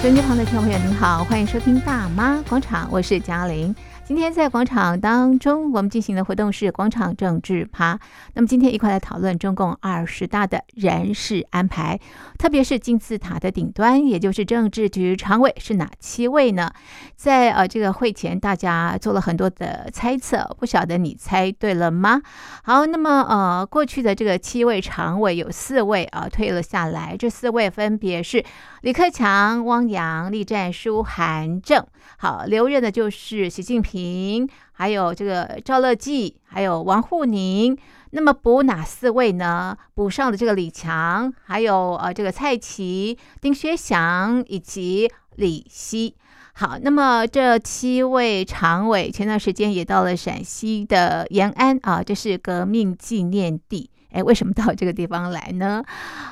收音机旁的听众朋友，您好，欢迎收听《大妈广场》，我是嘉玲。今天在广场当中，我们进行的活动是广场政治趴。那么今天一块来讨论中共二十大的人事安排，特别是金字塔的顶端，也就是政治局常委是哪七位呢？在呃这个会前，大家做了很多的猜测，不晓得你猜对了吗？好，那么呃过去的这个七位常委有四位啊、退了下来，这四位分别是李克强、汪洋、栗战书、韩正。好，留任的就是习近平。还有这个赵乐际，还有王沪宁。那么补哪四位呢？补上的这个李强，还有呃这个蔡奇、丁薛祥以及李希。好，那么这七位常委前段时间也到了陕西的延安啊，这是革命纪念地。哎，为什么到这个地方来呢？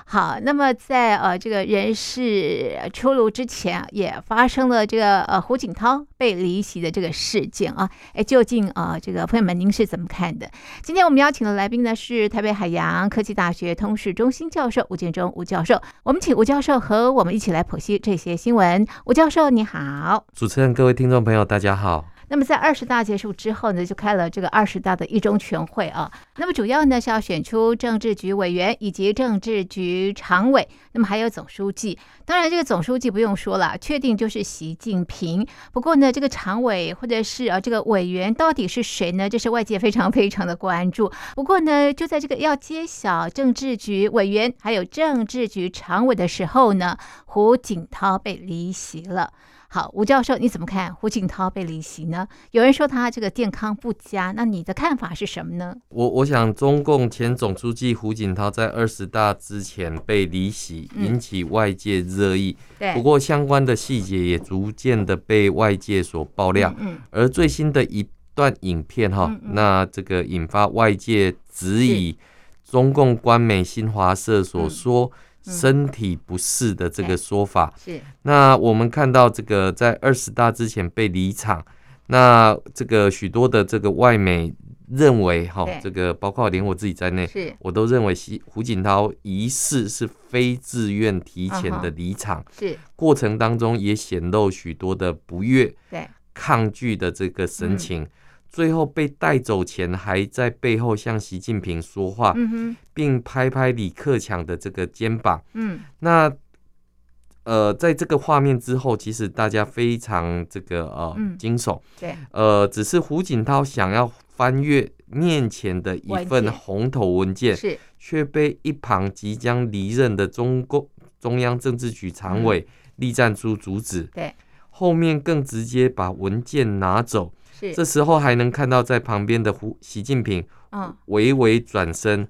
好，那么在呃这个人事出炉之前，也发生了这个呃胡锦涛被离席的这个事件啊。哎，究竟啊、呃、这个朋友们您是怎么看的？今天我们邀请的来宾呢是台北海洋科技大学通识中心教授吴建中吴教授。我们请吴教授和我们一起来剖析这些新闻。吴教授你好，主持人各位听众朋友大家好。那么在二十大结束之后呢，就开了这个二十大的一中全会啊。那么主要呢是要选出政治局委员以及政治局常委，那么还有总书记。当然这个总书记不用说了，确定就是习近平。不过呢，这个常委或者是啊这个委员到底是谁呢？这是外界非常非常的关注。不过呢，就在这个要揭晓政治局委员还有政治局常委的时候呢，胡锦涛被离席了。好，吴教授，你怎么看胡锦涛被离席呢？有人说他这个健康不佳，那你的看法是什么呢？我我想，中共前总书记胡锦涛在二十大之前被离席，引起外界热议。对、嗯，不过相关的细节也逐渐的被外界所爆料。嗯，嗯，而最新的一段影片哈，那这个引发外界质疑，中共官媒新华社所说。身体不适的这个说法，是。那我们看到这个在二十大之前被离场，那这个许多的这个外媒认为，哈，这个包括连我自己在内，是，我都认为胡锦涛疑似是非自愿提前的离场，是。过程当中也显露许多的不悦，对，抗拒的这个神情。最后被带走前，还在背后向习近平说话，并拍拍李克强的这个肩膀。嗯，那呃，在这个画面之后，其实大家非常这个呃惊悚。对，呃，只是胡锦涛想要翻阅面前的一份红头文件，是却被一旁即将离任的中共中央政治局常委栗战书阻止。对，后面更直接把文件拿走。这时候还能看到在旁边的胡习近平，微微转身，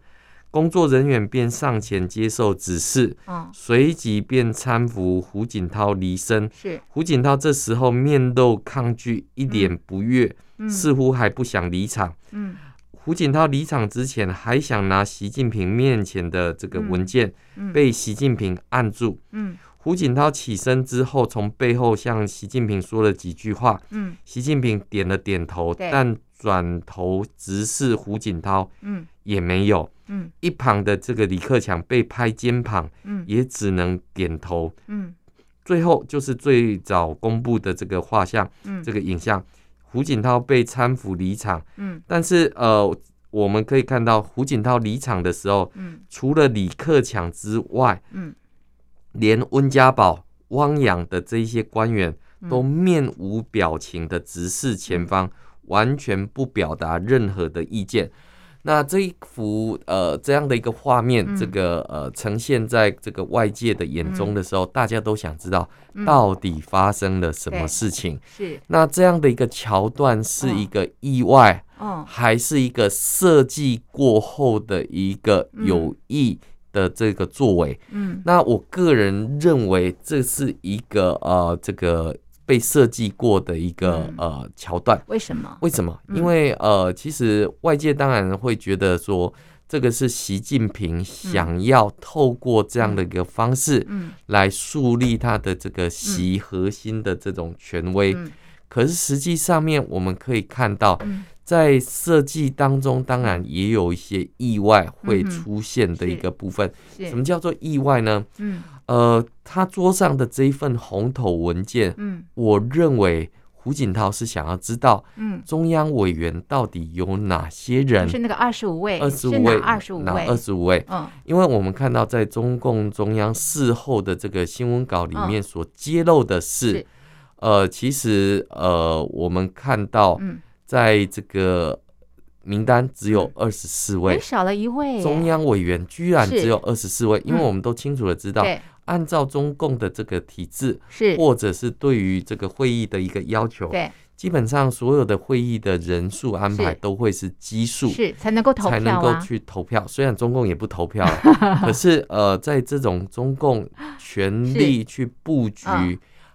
工作人员便上前接受指示，随即便搀扶胡锦涛离身。是。胡锦涛这时候面露抗拒，一脸不悦，似乎还不想离场。胡锦涛离场之前还想拿习近平面前的这个文件，被习近平按住。胡锦涛起身之后，从背后向习近平说了几句话。嗯，习近平点了点头，但转头直视胡锦涛，嗯，也没有。嗯，一旁的这个李克强被拍肩膀，嗯，也只能点头。嗯，最后就是最早公布的这个画像，嗯，这个影像，胡锦涛被搀扶离场。嗯，但是呃，我们可以看到胡锦涛离场的时候，嗯，除了李克强之外，嗯。连温家宝、汪洋的这一些官员都面无表情的直视前方，完全不表达任何的意见。那这一幅呃这样的一个画面，这个呃呈现在这个外界的眼中的时候，大家都想知道到底发生了什么事情。是。那这样的一个桥段是一个意外，还是一个设计过后的一个有意的这个作为，嗯，那我个人认为这是一个呃，这个被设计过的一个呃桥段。为什么？为什么？因为呃，其实外界当然会觉得说，这个是习近平想要透过这样的一个方式，嗯，来树立他的这个习核心的这种权威。可是实际上面我们可以看到，在设计当中，当然也有一些意外会出现的一个部分。什么叫做意外呢？嗯，呃，他桌上的这一份红头文件，嗯，我认为胡锦涛是想要知道，嗯，中央委员到底有哪些人？是那个二十五位，二十五位，二十五位，二十五位？嗯，因为我们看到在中共中央事后的这个新闻稿里面所揭露的是，呃，其实呃，我们看到，嗯。在这个名单只有二十四位，少了一位。中央委员居然只有二十四位，因为我们都清楚的知道，按照中共的这个体制，是。或者是对于这个会议的一个要求，对，基本上所有的会议的人数安排都会是基数，是才能够投票，才能够去投票。虽然中共也不投票，可是呃，在这种中共全力去布局。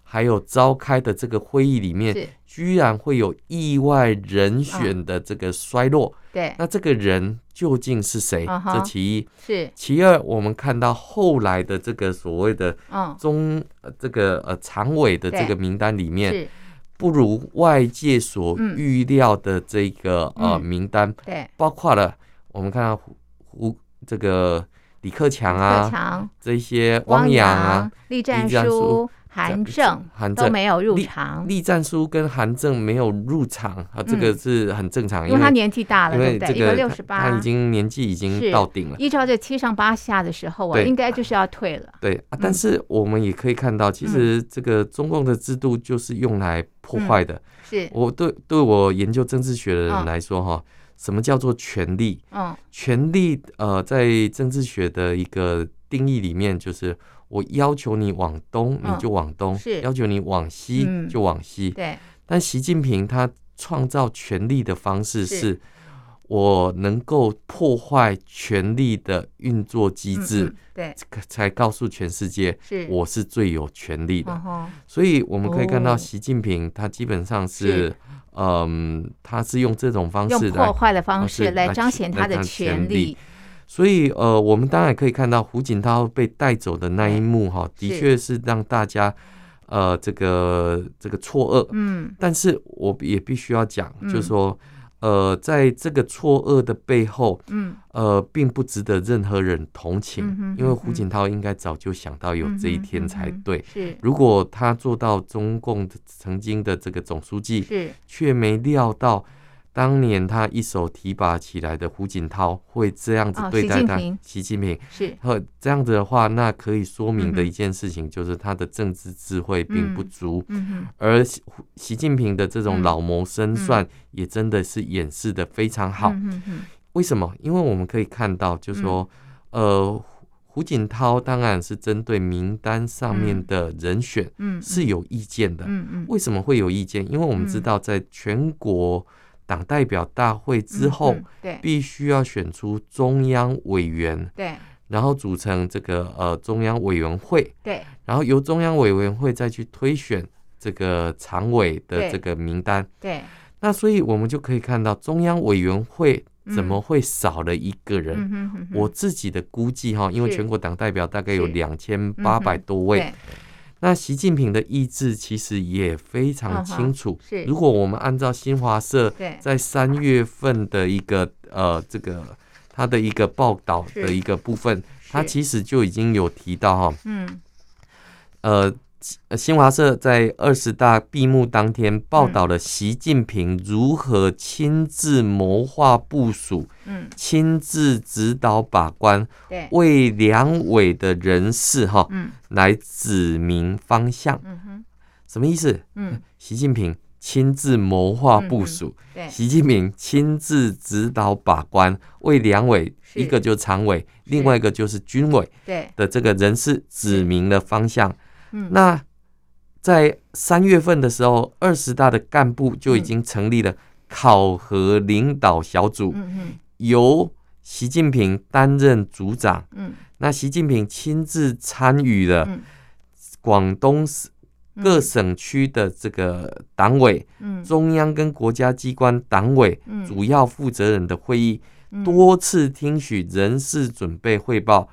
还有召开的这个会议里面，居然会有意外人选的这个衰落。对，那这个人究竟是谁？这其一。是其二，我们看到后来的这个所谓的中这个呃常委的这个名单里面，不如外界所预料的这个呃名单。对，包括了我们看到胡胡这个李克强啊，这些汪洋啊，栗战书。韩正都没有入场，栗战书跟韩正没有入场啊，这个是很正常，因为他年纪大了，对不对？一个六十八，他已经年纪已经到顶了。依照这七上八下的时候啊，应该就是要退了。对啊，但是我们也可以看到，其实这个中共的制度就是用来破坏的。是我对对我研究政治学的人来说，哈，什么叫做权力？嗯，权力呃，在政治学的一个定义里面就是。我要求你往东，你就往东；是。要求你往西，就往西。对。但习近平他创造权力的方式是，我能够破坏权力的运作机制，对，才告诉全世界，我是最有权力的。所以我们可以看到，习近平他基本上是，嗯，他是用这种方式，用破坏的方式来彰显他的权力。所以，呃，我们当然可以看到胡锦涛被带走的那一幕，哈，的确是让大家，呃，这个这个错愕。嗯，但是我也必须要讲，就是说，呃，在这个错愕的背后，嗯，呃，并不值得任何人同情，因为胡锦涛应该早就想到有这一天才对。是，如果他做到中共曾经的这个总书记，是，却没料到。当年他一手提拔起来的胡锦涛会这样子对待他，习近平。是，和这样子的话，那可以说明的一件事情就是他的政治智慧并不足，而习近平的这种老谋深算也真的是掩饰的非常好。为什么？因为我们可以看到，就是说，呃，胡锦涛当然是针对名单上面的人选，是有意见的。为什么会有意见？因为我们知道，在全国。党代表大会之后，对，必须要选出中央委员，对，然后组成这个呃中央委员会，对，然后由中央委员会再去推选这个常委的这个名单，对。那所以我们就可以看到，中央委员会怎么会少了一个人？我自己的估计哈，因为全国党代表大概有两千八百多位。那习近平的意志其实也非常清楚。是，如果我们按照新华社在三月份的一个呃这个他的一个报道的一个部分，他其实就已经有提到哈，嗯，呃。新华社在二十大闭幕当天报道了习近平如何亲自谋划部署，嗯，亲自指导把关，对，为两委的人事哈，嗯，来指明方向，嗯哼，什么意思？嗯，习近平亲自谋划部署，对，习近平亲自指导把关，为两委，一个就是常委，另外一个就是军委，对。的这个人事指明了方向。那在三月份的时候，二十大的干部就已经成立了考核领导小组，由习近平担任组长。那习近平亲自参与了广东各省区的这个党委、中央跟国家机关党委主要负责人的会议，多次听取人事准备汇报。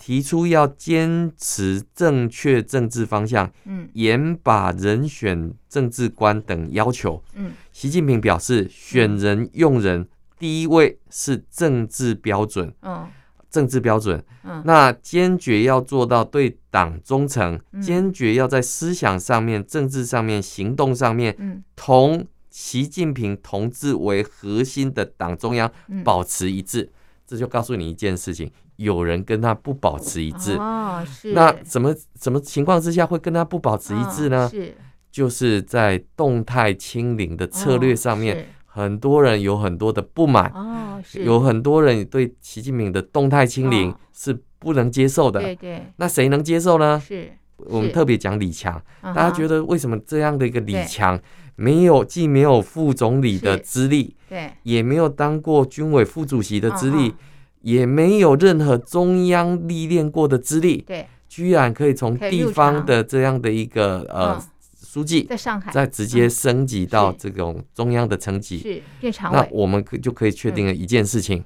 提出要坚持正确政治方向，嗯，严把人选政治观等要求，嗯，习近平表示，选人用人第一位是政治标准，嗯，政治标准，嗯，那坚决要做到对党忠诚，坚决要在思想上面、政治上面、行动上面，嗯，同习近平同志为核心的党中央保持一致，这就告诉你一件事情。有人跟他不保持一致，哦，是。那怎么怎么情况之下会跟他不保持一致呢？是，就是在动态清零的策略上面，很多人有很多的不满，哦，是。有很多人对习近平的动态清零是不能接受的，对对。那谁能接受呢？是。我们特别讲李强，大家觉得为什么这样的一个李强没有既没有副总理的资历，对，也没有当过军委副主席的资历。也没有任何中央历练过的资历，对，居然可以从地方的这样的一个呃书记，在上海。再直接升级到这种中央的层级，是变常委。那我们可就可以确定了一件事情：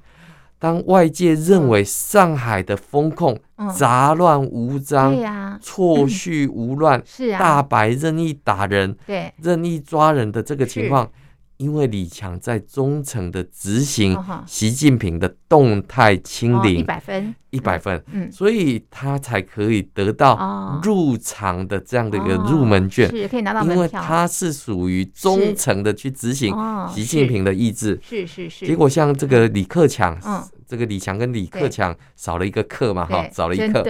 当外界认为上海的风控杂乱无章，对呀，错序无乱，是啊，大白任意打人，对，任意抓人的这个情况。因为李强在忠诚的执行习近平的动态清零，一百分，一百分，嗯，所以他才可以得到入场的这样的一个入门券，是可以拿到，因为他是属于忠诚的去执行习近平的意志，是是是。结果像这个李克强，这个李强跟李克强少了一个克嘛，哈，少了一课，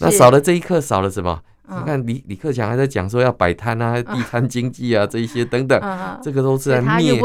那少了这一课，少了什么？你看李李克强还在讲说要摆摊啊，地摊经济啊，这一些等等，这个都是在灭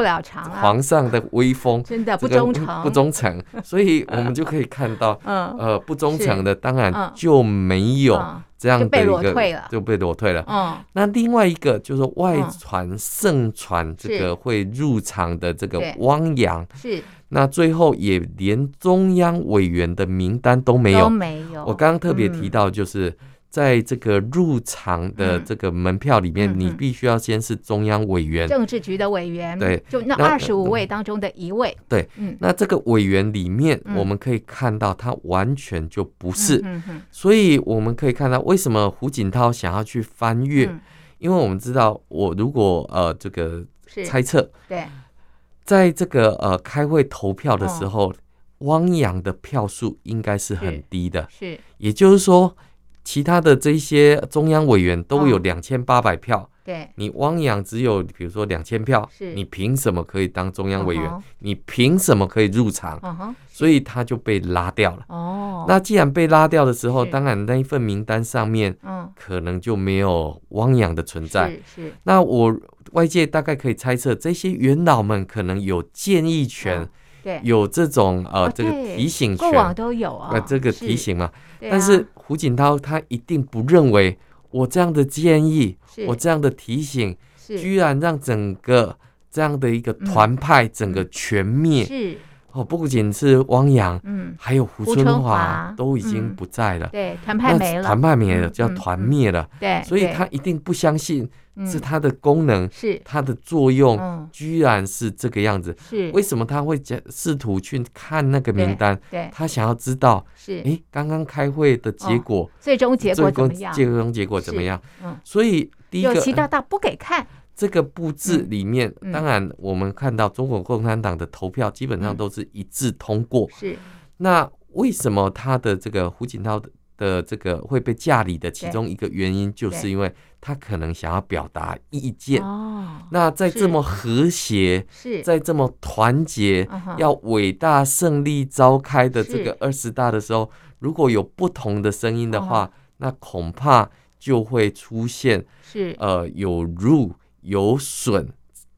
皇上的威风，真的不忠诚，不忠诚，所以我们就可以看到，呃，不忠诚的当然就没有这样的一个就被裸退了。那另外一个就是外传盛传这个会入场的这个汪洋，是。那最后也连中央委员的名单都没有，没有。我刚刚特别提到就是。在这个入场的这个门票里面，你必须要先是中央委员、政治局的委员，对，就那二十五位当中的一位，对，嗯，那这个委员里面，我们可以看到他完全就不是，所以我们可以看到为什么胡锦涛想要去翻阅，因为我们知道，我如果呃这个猜测，对，在这个呃开会投票的时候，汪洋的票数应该是很低的，是，也就是说。其他的这些中央委员都有两千八百票，对，你汪洋只有比如说两千票，你凭什么可以当中央委员？你凭什么可以入场？所以他就被拉掉了。哦，那既然被拉掉的时候，当然那一份名单上面，可能就没有汪洋的存在。是，那我外界大概可以猜测，这些元老们可能有建议权，对，有这种呃这个提醒权，过往都有啊，这个提醒嘛，但是。胡锦涛他一定不认为我这样的建议，我这样的提醒，居然让整个这样的一个团派整个全灭。是哦，不仅是汪洋，嗯，还有胡春华都已经不在了。对，团派没了，团派没了，叫团灭了。对，所以他一定不相信。是它的功能，是它的作用，居然是这个样子。是为什么他会讲试图去看那个名单？对，他想要知道是哎，刚刚开会的结果，最终结果怎么样？最终结果怎么样？嗯，所以第一个，习大大不给看这个布置里面，当然我们看到中国共产党的投票基本上都是一致通过。是。那为什么他的这个胡锦涛的？的这个会被架离的其中一个原因，就是因为他可能想要表达意见。哦那在这么和谐，是。在这么团结，要伟大胜利召开的这个二十大的时候，如果有不同的声音的话，那恐怕就会出现是。呃有辱有损。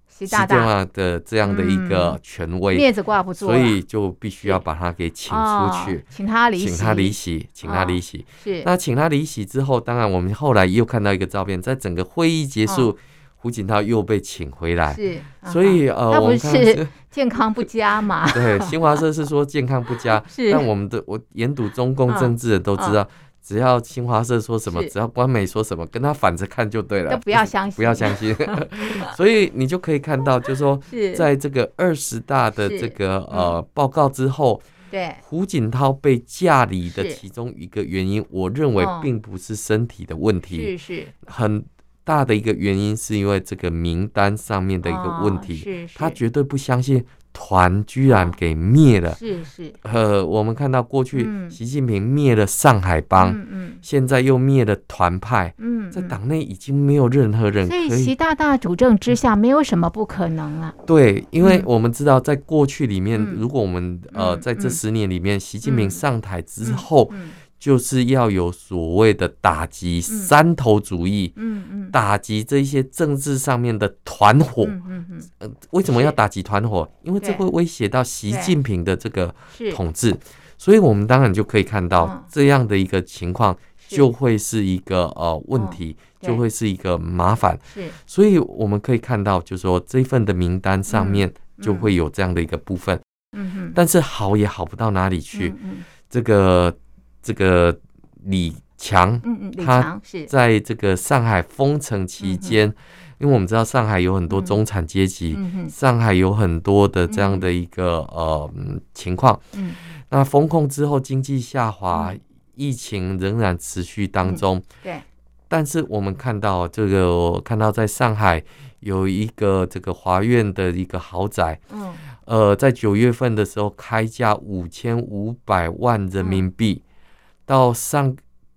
习大大的这样的一个权威，面子挂不住，所以就必须要把他给请出去，请他离席，请他离席，请他离席。是，那请他离席之后，当然我们后来又看到一个照片，在整个会议结束，胡锦涛又被请回来。是，所以呃，我们是 健康不佳嘛？对，新华社是说健康不佳，是，但我们的我研读中共政治的都知道。只要新华社说什么，只要官媒说什么，跟他反着看就对了，都不要相信，不要相信。所以你就可以看到，就是说，在这个二十大的这个呃报告之后，对，胡锦涛被架离的其中一个原因，我认为并不是身体的问题，是是。很大的一个原因，是因为这个名单上面的一个问题，是是，他绝对不相信。团居然给灭了，是是，呃，我们看到过去习近平灭了上海帮，嗯嗯，现在又灭了团派，嗯，在党内已经没有任何人可以。所以习大大主政之下，没有什么不可能了。对，因为我们知道，在过去里面，如果我们呃在这十年里面，习近平上台之后。就是要有所谓的打击山头主义，嗯嗯，打击这些政治上面的团伙，嗯嗯，为什么要打击团伙？因为这会威胁到习近平的这个统治，所以我们当然就可以看到这样的一个情况，就会是一个呃问题，就会是一个麻烦。是，所以我们可以看到，就是说这份的名单上面就会有这样的一个部分，嗯嗯，但是好也好不到哪里去，这个。这个李强，嗯嗯，他在这个上海封城期间，因为我们知道上海有很多中产阶级，上海有很多的这样的一个呃情况，嗯，那封控之后经济下滑，疫情仍然持续当中，对，但是我们看到这个，我看到在上海有一个这个华苑的一个豪宅，嗯，呃，在九月份的时候开价五千五百万人民币。到上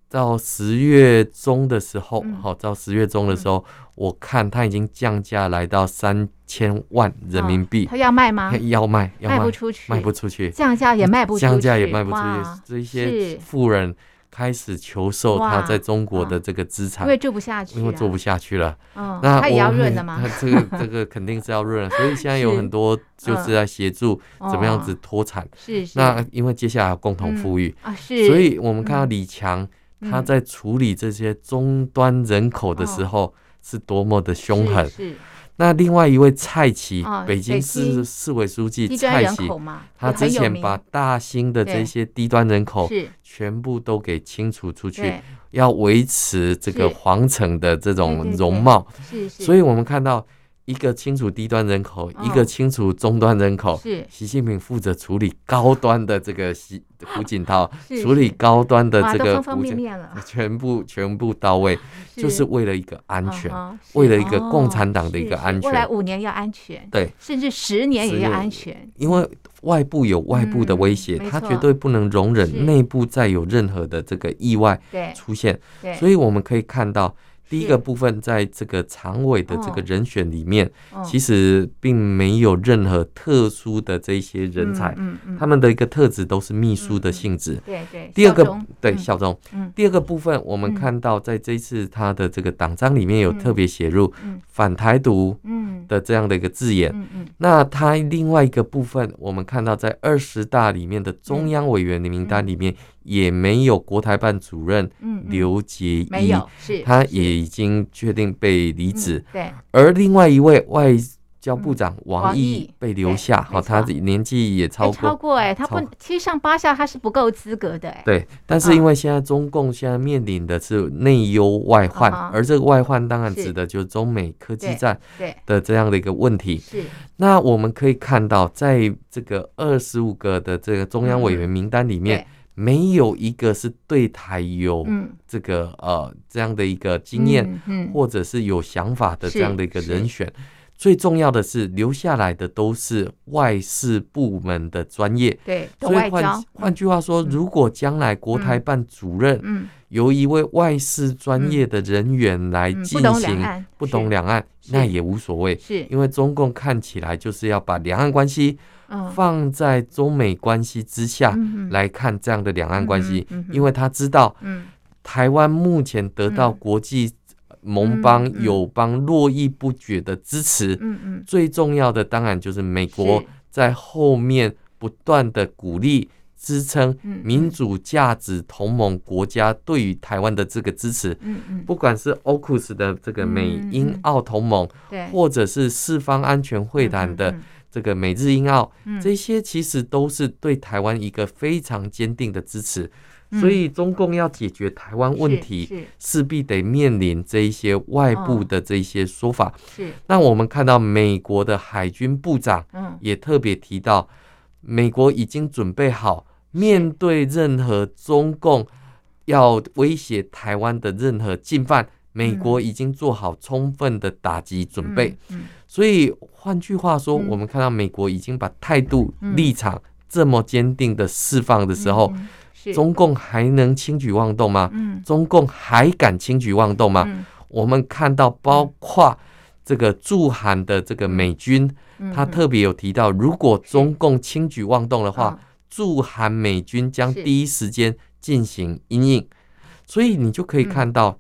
到十月中的时候，好、嗯，到十月中的时候，嗯、我看他已经降价来到三千万人民币。他要卖吗？要卖，要卖，卖不出去，卖不出去，降价也卖不出去，降价也卖不出去。这些富人开始求售他在中国的这个资产，因为做不下去，因为做不下去了。嗯，那他也要润的吗？他这个 这个肯定是要润，所以现在有很多就是在协助怎么样子脱产。是是。那因为接下来要共同富裕啊，是。所以我们看到李强。他在处理这些终端人口的时候是多么的凶狠。那另外一位蔡奇，北京市市委书记蔡奇，他之前把大兴的这些低端人口全部都给清除出去，要维持这个皇城的这种容貌。所以我们看到。一个清除低端人口，一个清除中端人口。是习近平负责处理高端的这个习胡锦涛，处理高端的这个胡锦，全部全部到位，就是为了一个安全，为了一个共产党的一个安全。未来五年要安全，对，甚至十年也要安全。因为外部有外部的威胁，他绝对不能容忍内部再有任何的这个意外出现。所以我们可以看到。第一个部分，在这个常委的这个人选里面，其实并没有任何特殊的这些人才，他们的一个特质都是秘书的性质。对对。第二个，对效忠。第二个部分，我们看到在这一次他的这个党章里面有特别写入反台独的这样的一个字眼。那他另外一个部分，我们看到在二十大里面的中央委员的名单里面。也没有国台办主任刘杰一，他也已经确定被离职。对，而另外一位外交部长王毅被留下，好，他年纪也超过，超过哎，他不七上八下，他是不够资格的哎。对，但是因为现在中共现在面临的是内忧外患，而这个外患当然指的就是中美科技战的这样的一个问题。是，那我们可以看到，在这个二十五个的这个中央委员名单里面。没有一个是对台有这个呃这样的一个经验，或者是有想法的这样的一个人选。最重要的是留下来的都是外事部门的专业。对，所以换换句话说，如果将来国台办主任由一位外事专业的人员来进行，不懂两岸，那也无所谓。是，因为中共看起来就是要把两岸关系。放在中美关系之下来看这样的两岸关系，因为他知道，台湾目前得到国际盟邦友邦络绎不绝的支持，最重要的当然就是美国在后面不断的鼓励支撑民主价值同盟国家对于台湾的这个支持，不管是 AUKUS 的这个美英澳同盟，或者是四方安全会谈的。这个美日英澳，这些其实都是对台湾一个非常坚定的支持，所以中共要解决台湾问题，势必得面临这一些外部的这一些说法。是，那我们看到美国的海军部长，也特别提到，美国已经准备好面对任何中共要威胁台湾的任何进犯，美国已经做好充分的打击准备。所以换句话说，我们看到美国已经把态度立场这么坚定的释放的时候，中共还能轻举妄动吗？中共还敢轻举妄动吗？我们看到，包括这个驻韩的这个美军，他特别有提到，如果中共轻举妄动的话，驻韩美军将第一时间进行应应。所以你就可以看到。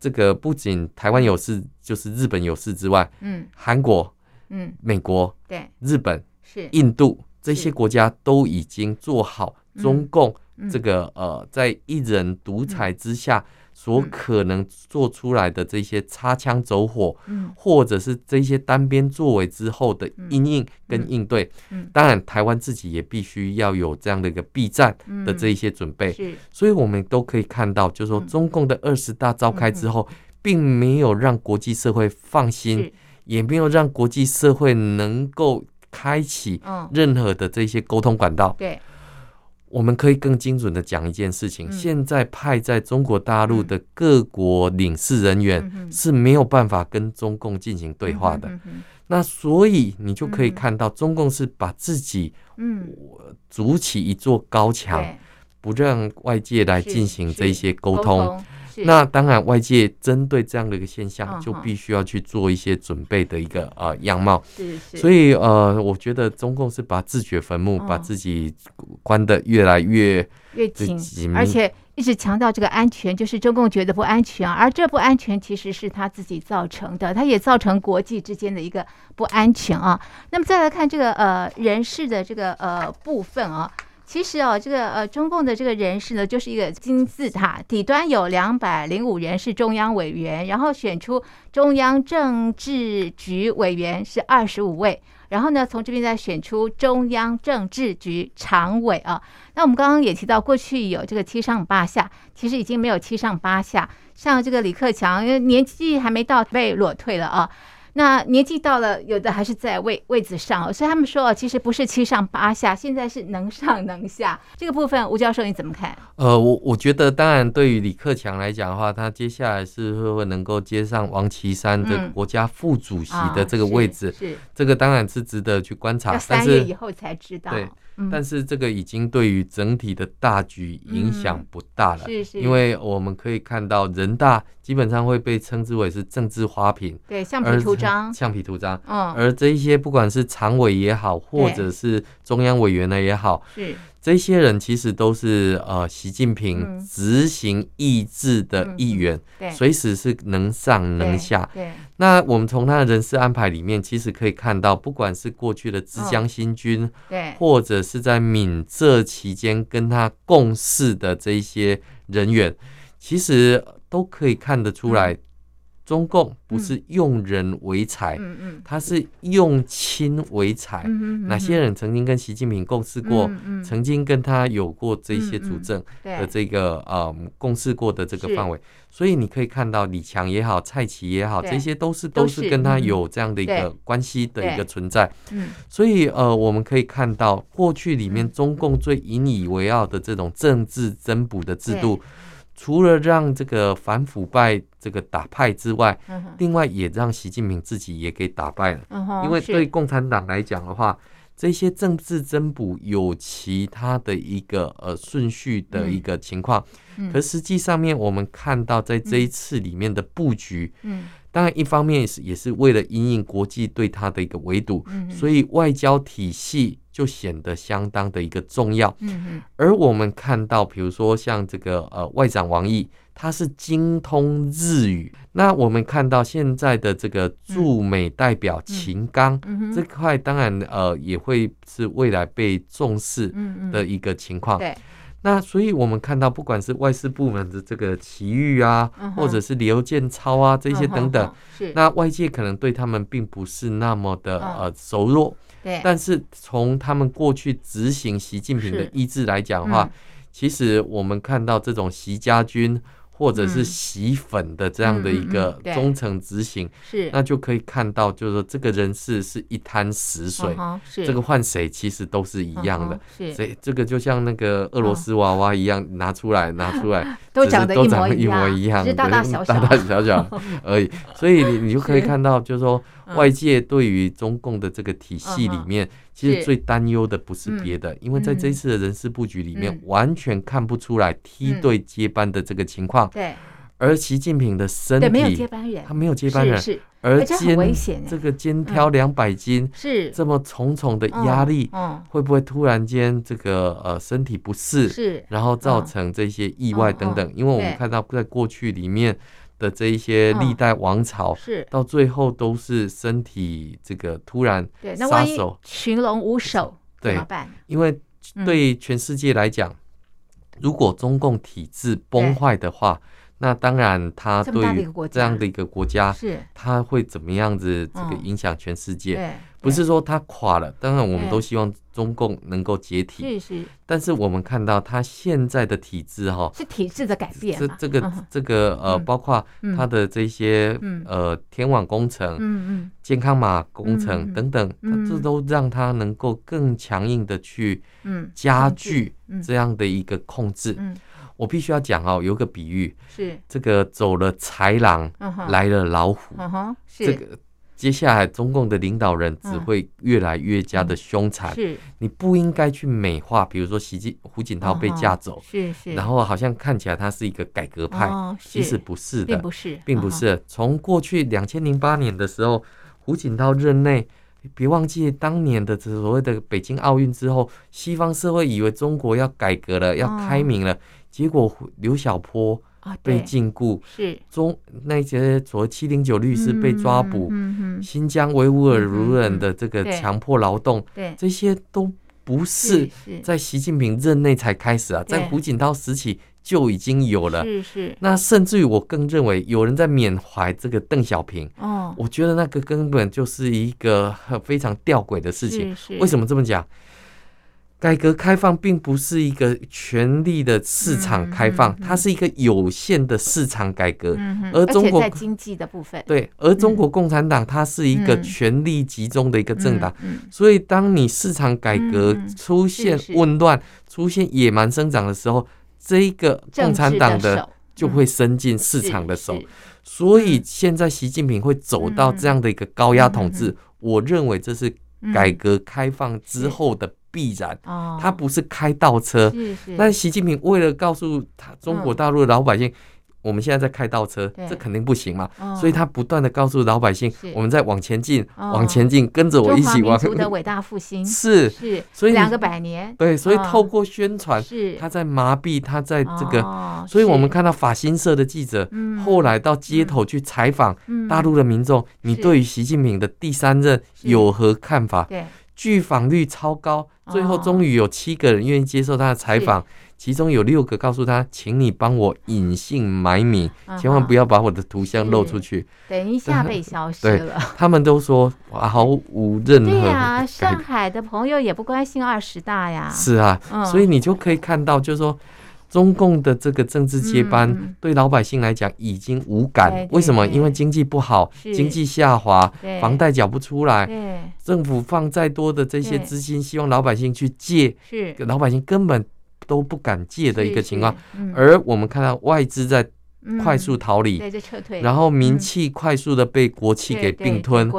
这个不仅台湾有事，就是日本有事之外，嗯，韩国，嗯，美国，对，日本是。印度这些国家都已经做好中共这个呃，在一人独裁之下所可能做出来的这些擦枪走火，或者是这些单边作为之后的阴影跟应对。当然，台湾自己也必须要有这样的一个避战的这一些准备。所以，我们都可以看到，就是说，中共的二十大召开之后，并没有让国际社会放心，也没有让国际社会能够开启任何的这些沟通管道。对。我们可以更精准的讲一件事情：嗯、现在派在中国大陆的各国领事人员是没有办法跟中共进行对话的。那所以你就可以看到，中共是把自己嗯。筑起一座高墙，嗯、不让外界来进行这些沟通。那当然，外界针对这样的一个现象，就必须要去做一些准备的一个呃样貌。是是。所以呃，我觉得中共是把自掘坟墓，把自己关得越来越越紧，而且一直强调这个安全，就是中共觉得不安全，而这不安全其实是他自己造成的，他也造成国际之间的一个不安全啊。那么再来看这个呃人事的这个呃部分啊。其实哦，这个呃，中共的这个人事呢，就是一个金字塔，底端有两百零五人是中央委员，然后选出中央政治局委员是二十五位，然后呢，从这边再选出中央政治局常委啊。那我们刚刚也提到，过去有这个七上八下，其实已经没有七上八下，像这个李克强，因为年纪还没到，被裸退了啊。那年纪到了，有的还是在位位子上，所以他们说，其实不是七上八下，现在是能上能下。这个部分，吴教授你怎么看？呃，我我觉得，当然对于李克强来讲的话，他接下来是会不会能够接上王岐山的国家副主席的这个位置？是这个当然是值得去观察。三月以后才知道。对。但是这个已经对于整体的大局影响不大了，是是，因为我们可以看到人大基本上会被称之为是政治花瓶，对，橡皮图章，橡皮图章，嗯，而这一些不管是常委也好，或者是中央委员呢也好，是。这些人其实都是呃习近平执行意志的一员，随时是能上能下。那我们从他的人事安排里面，其实可以看到，不管是过去的浙江新军，对。或者是在闽浙期间跟他共事的这一些人员，其实都可以看得出来。中共不是用人为才，他是用亲为才。哪些人曾经跟习近平共事过，曾经跟他有过这些主政的这个呃共事过的这个范围，所以你可以看到李强也好，蔡奇也好，这些都是都是跟他有这样的一个关系的一个存在。所以呃，我们可以看到过去里面中共最引以为傲的这种政治增补的制度。除了让这个反腐败这个打败之外，另外也让习近平自己也给打败了。因为对共产党来讲的话，这些政治增补有其他的一个呃顺序的一个情况。可实际上面我们看到在这一次里面的布局，当然一方面是也是为了因应国际对他的一个围堵，所以外交体系。就显得相当的一个重要。嗯，而我们看到，比如说像这个呃外长王毅，他是精通日语。那我们看到现在的这个驻美代表秦刚这块，当然呃也会是未来被重视的一个情况。对。那所以我们看到，不管是外事部门的这个奇遇啊，或者是刘建超啊这些等等，那外界可能对他们并不是那么的呃熟络。对，但是从他们过去执行习近平的意志来讲的话，其实我们看到这种习家军或者是洗粉的这样的一个忠诚执行，是。那就可以看到，就是说这个人事是一滩死水，这个换谁其实都是一样的，所以这个就像那个俄罗斯娃娃一样，拿出来拿出来，都长得一模一样，大大小小。大大小小而已，所以你你就可以 看到，就是说外界对于中共的这个体系里面。其实最担忧的不是别的，因为在这一次的人事布局里面，完全看不出来梯队接班的这个情况。对，而习近平的身体没有接班人，他没有接班人，而肩这个肩挑两百斤，是。这么重重的压力，会不会突然间这个呃身体不适，是。然后造成这些意外等等？因为我们看到在过去里面。的这一些历代王朝，是。到最后都是身体这个突然杀手，群龙无首，怎么办？因为对全世界来讲，如果中共体制崩坏的话，那当然他对于这样的一个国家，是。他会怎么样子这个影响全世界？不是说它垮了，当然我们都希望中共能够解体，是是。但是我们看到他现在的体制哈，是体制的改变。这这个这个呃，包括他的这些呃天网工程、嗯嗯，健康码工程等等，这都让他能够更强硬的去加剧这样的一个控制。我必须要讲哦，有个比喻是。这个走了豺狼，来了老虎，这个。接下来，中共的领导人只会越来越加的凶残。是，你不应该去美化，比如说习近胡锦涛被架走，是是，然后好像看起来他是一个改革派，其实不是的，并不是，并不是。从过去两千零八年的时候，胡锦涛任内，别忘记当年的所谓的北京奥运之后，西方社会以为中国要改革了，要开明了，结果刘晓波。被禁锢，是。中那些所谓七零九律师被抓捕，新疆维吾尔族人的这个强迫劳动，对。这些都不是在习近平任内才开始啊，在胡锦涛时期就已经有了。是是，那甚至于我更认为有人在缅怀这个邓小平。哦，我觉得那个根本就是一个非常吊诡的事情。为什么这么讲？改革开放并不是一个权力的市场开放，它是一个有限的市场改革。而中国在经济的部分，对，而中国共产党它是一个权力集中的一个政党，所以当你市场改革出现混乱、出现野蛮生长的时候，这一个共产党的就会伸进市场的手。所以现在习近平会走到这样的一个高压统治，我认为这是改革开放之后的。必然，他不是开倒车。那习近平为了告诉他中国大陆的老百姓，我们现在在开倒车，这肯定不行嘛。所以他不断的告诉老百姓，我们在往前进，往前进，跟着我一起往。中华民族的伟大复兴。是。是，所以两个百年。对，所以透过宣传，他在麻痹，他在这个，所以我们看到法新社的记者后来到街头去采访大陆的民众，你对于习近平的第三任有何看法？对。拒访率超高，最后终于有七个人愿意接受他的采访，其中有六个告诉他，请你帮我隐姓埋名，千万不要把我的图像露出去。等一下被消失了，他们都说毫无任何。对呀，上海的朋友也不关心二十大呀。是啊，所以你就可以看到，就是说。中共的这个政治接班对老百姓来讲已经无感，为什么？因为经济不好，经济下滑，房贷缴不出来，政府放再多的这些资金，希望老百姓去借，老百姓根本都不敢借的一个情况。而我们看到外资在。快速逃离，然后民企快速的被国企给并吞，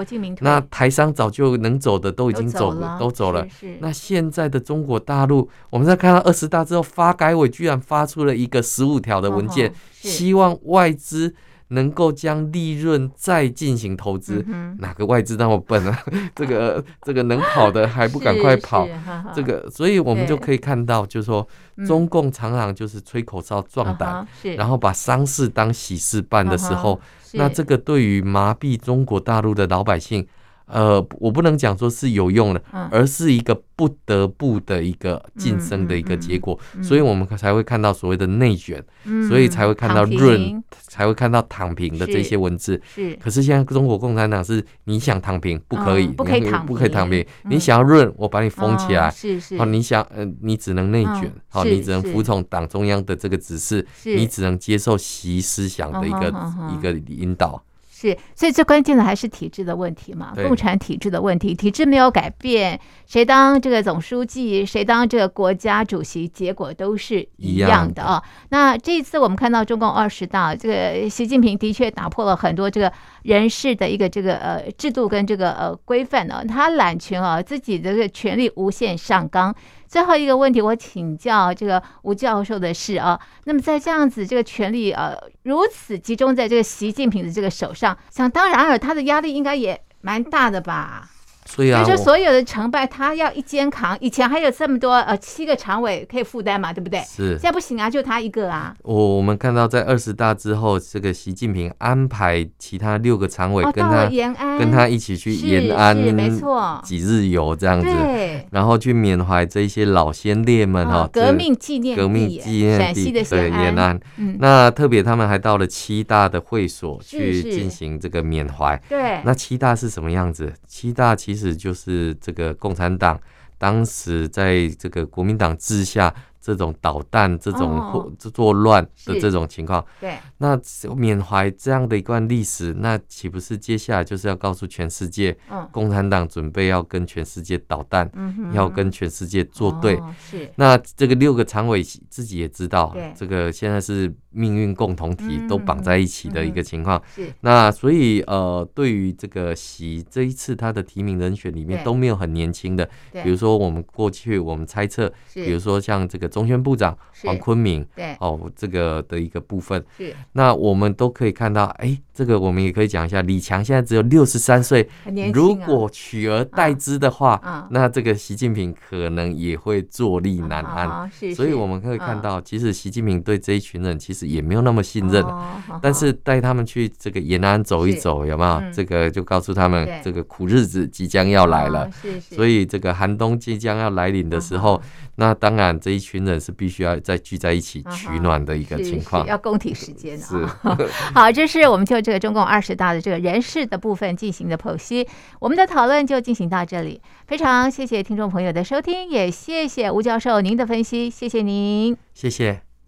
那台商早就能走的都已经走了，都走了。那现在的中国大陆，我们在看到二十大之后，发改委居然发出了一个十五条的文件，希望外资。能够将利润再进行投资，哪个外资那么笨啊？这个这个能跑的还不赶快跑？这个，所以我们就可以看到，就是说，中共常常就是吹口哨壮胆，然后把丧事当喜事办的时候，那这个对于麻痹中国大陆的老百姓。呃，我不能讲说是有用的，而是一个不得不的一个晋升的一个结果，所以我们才会看到所谓的内卷，所以才会看到润，才会看到躺平的这些文字。是，可是现在中国共产党是，你想躺平不可以，不可以躺，不可以躺平。你想要润，我把你封起来。是是。好，你想，呃，你只能内卷，好，你只能服从党中央的这个指示，你只能接受习思想的一个一个引导。是，所以最关键的还是体制的问题嘛，共产体制的问题，体制没有改变，谁当这个总书记，谁当这个国家主席，结果都是一样的啊、哦。那这一次我们看到中共二十大，这个习近平的确打破了很多这个人事的一个这个呃制度跟这个呃规范呢，他揽权啊，自己的这个权力无限上纲。最后一个问题，我请教这个吴教授的是啊，那么在这样子这个权力呃如此集中在这个习近平的这个手上，想当然尔，他的压力应该也蛮大的吧？所以啊，就所有的成败，他要一肩扛。以前还有这么多呃七个常委可以负担嘛，对不对？是。现在不行啊，就他一个啊。我我们看到在二十大之后，这个习近平安排其他六个常委跟他延安，跟他一起去延安，没错，几日游这样子。对。然后去缅怀这一些老先烈们哈，革命纪念革命纪念地对延安。嗯。那特别他们还到了七大的会所去进行这个缅怀。对。那七大是什么样子？七大其其实。就是这个共产党当时在这个国民党治下。这种捣蛋、这种作乱的这种情况，对，那缅怀这样的一段历史，那岂不是接下来就是要告诉全世界，共产党准备要跟全世界捣蛋，要跟全世界作对。是，那这个六个常委自己也知道，这个现在是命运共同体都绑在一起的一个情况。是，那所以呃，对于这个习这一次他的提名人选里面都没有很年轻的，比如说我们过去我们猜测，比如说像这个。中宣部长黄坤明，对。哦，这个的一个部分。是，那我们都可以看到，哎，这个我们也可以讲一下，李强现在只有六十三岁，如果取而代之的话，啊，那这个习近平可能也会坐立难安。啊，所以我们可以看到，其实习近平对这一群人其实也没有那么信任，但是带他们去这个延安走一走，有没有？这个就告诉他们，这个苦日子即将要来了，所以这个寒冬即将要来临的时候。那当然，这一群人是必须要再聚在一起取暖的一个情况，要共体时间啊。好，这是我们就这个中共二十大的这个人事的部分进行的剖析。我们的讨论就进行到这里，非常谢谢听众朋友的收听，也谢谢吴教授您的分析，谢谢您，谢谢。